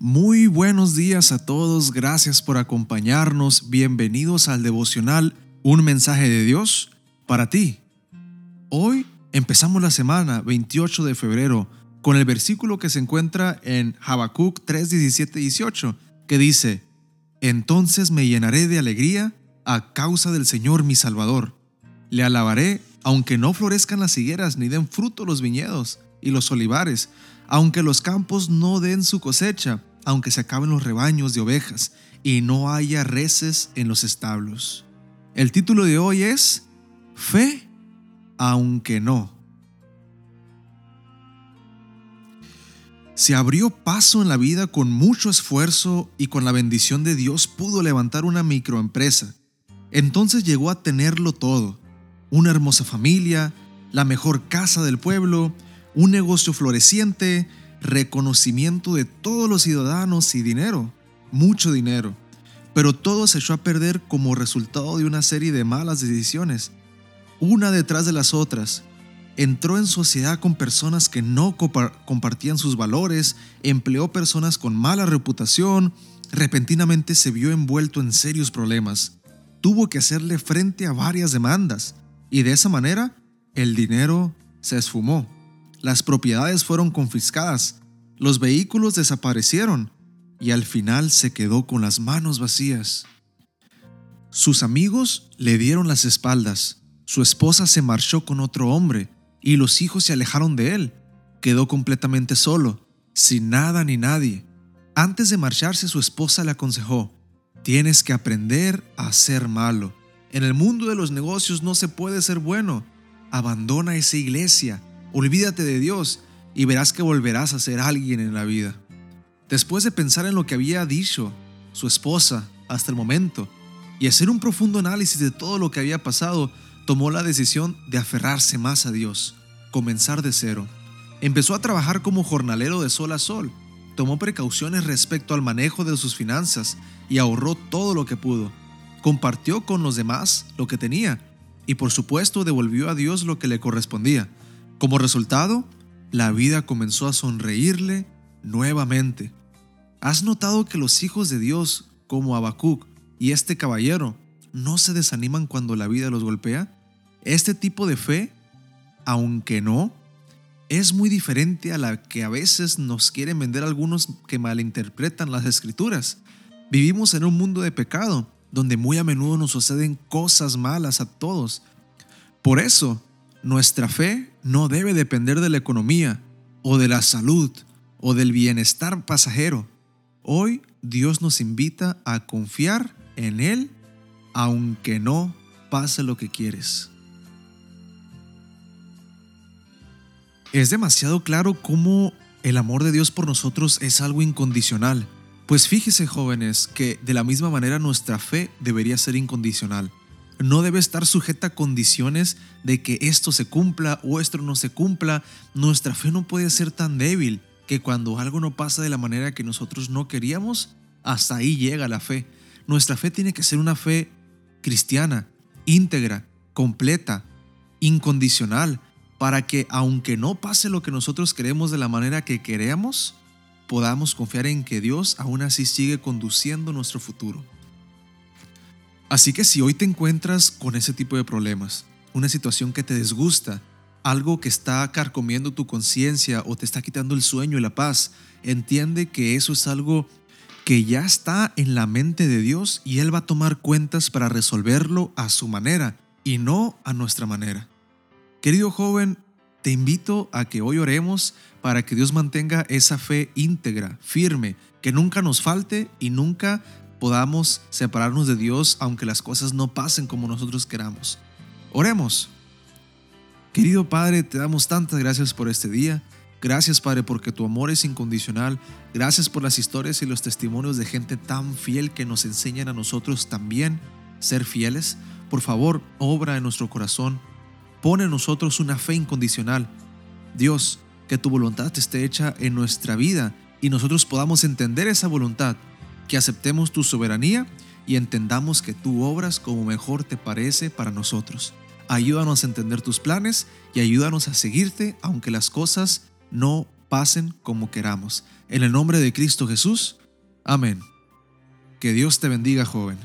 Muy buenos días a todos, gracias por acompañarnos, bienvenidos al devocional Un mensaje de Dios para ti. Hoy empezamos la semana 28 de febrero con el versículo que se encuentra en Habacuc 3, 17 y 18, que dice, Entonces me llenaré de alegría a causa del Señor mi Salvador. Le alabaré aunque no florezcan las higueras ni den fruto los viñedos y los olivares, aunque los campos no den su cosecha, aunque se acaben los rebaños de ovejas y no haya reces en los establos. El título de hoy es Fe, aunque no. Se abrió paso en la vida con mucho esfuerzo y con la bendición de Dios pudo levantar una microempresa. Entonces llegó a tenerlo todo, una hermosa familia, la mejor casa del pueblo, un negocio floreciente, reconocimiento de todos los ciudadanos y dinero, mucho dinero. Pero todo se echó a perder como resultado de una serie de malas decisiones, una detrás de las otras. Entró en sociedad con personas que no compartían sus valores, empleó personas con mala reputación, repentinamente se vio envuelto en serios problemas. Tuvo que hacerle frente a varias demandas y de esa manera el dinero se esfumó. Las propiedades fueron confiscadas, los vehículos desaparecieron y al final se quedó con las manos vacías. Sus amigos le dieron las espaldas, su esposa se marchó con otro hombre y los hijos se alejaron de él. Quedó completamente solo, sin nada ni nadie. Antes de marcharse su esposa le aconsejó, tienes que aprender a ser malo. En el mundo de los negocios no se puede ser bueno. Abandona esa iglesia, Olvídate de Dios y verás que volverás a ser alguien en la vida. Después de pensar en lo que había dicho su esposa hasta el momento y hacer un profundo análisis de todo lo que había pasado, tomó la decisión de aferrarse más a Dios, comenzar de cero. Empezó a trabajar como jornalero de sol a sol, tomó precauciones respecto al manejo de sus finanzas y ahorró todo lo que pudo. Compartió con los demás lo que tenía y por supuesto devolvió a Dios lo que le correspondía. Como resultado, la vida comenzó a sonreírle nuevamente. ¿Has notado que los hijos de Dios, como Habacuc y este caballero, no se desaniman cuando la vida los golpea? Este tipo de fe, aunque no, es muy diferente a la que a veces nos quieren vender algunos que malinterpretan las escrituras. Vivimos en un mundo de pecado, donde muy a menudo nos suceden cosas malas a todos. Por eso, nuestra fe no debe depender de la economía o de la salud o del bienestar pasajero. Hoy Dios nos invita a confiar en Él aunque no pase lo que quieres. Es demasiado claro cómo el amor de Dios por nosotros es algo incondicional. Pues fíjese jóvenes que de la misma manera nuestra fe debería ser incondicional no debe estar sujeta a condiciones de que esto se cumpla o esto no se cumpla. Nuestra fe no puede ser tan débil que cuando algo no pasa de la manera que nosotros no queríamos, hasta ahí llega la fe. Nuestra fe tiene que ser una fe cristiana, íntegra, completa, incondicional, para que aunque no pase lo que nosotros queremos de la manera que queremos, podamos confiar en que Dios aún así sigue conduciendo nuestro futuro. Así que si hoy te encuentras con ese tipo de problemas, una situación que te desgusta, algo que está carcomiendo tu conciencia o te está quitando el sueño y la paz, entiende que eso es algo que ya está en la mente de Dios y Él va a tomar cuentas para resolverlo a su manera y no a nuestra manera. Querido joven, te invito a que hoy oremos para que Dios mantenga esa fe íntegra, firme, que nunca nos falte y nunca podamos separarnos de Dios aunque las cosas no pasen como nosotros queramos. Oremos. Querido Padre, te damos tantas gracias por este día. Gracias Padre porque tu amor es incondicional. Gracias por las historias y los testimonios de gente tan fiel que nos enseñan a nosotros también ser fieles. Por favor, obra en nuestro corazón. Pone en nosotros una fe incondicional. Dios, que tu voluntad esté hecha en nuestra vida y nosotros podamos entender esa voluntad que aceptemos tu soberanía y entendamos que tú obras como mejor te parece para nosotros. Ayúdanos a entender tus planes y ayúdanos a seguirte aunque las cosas no pasen como queramos. En el nombre de Cristo Jesús. Amén. Que Dios te bendiga, joven.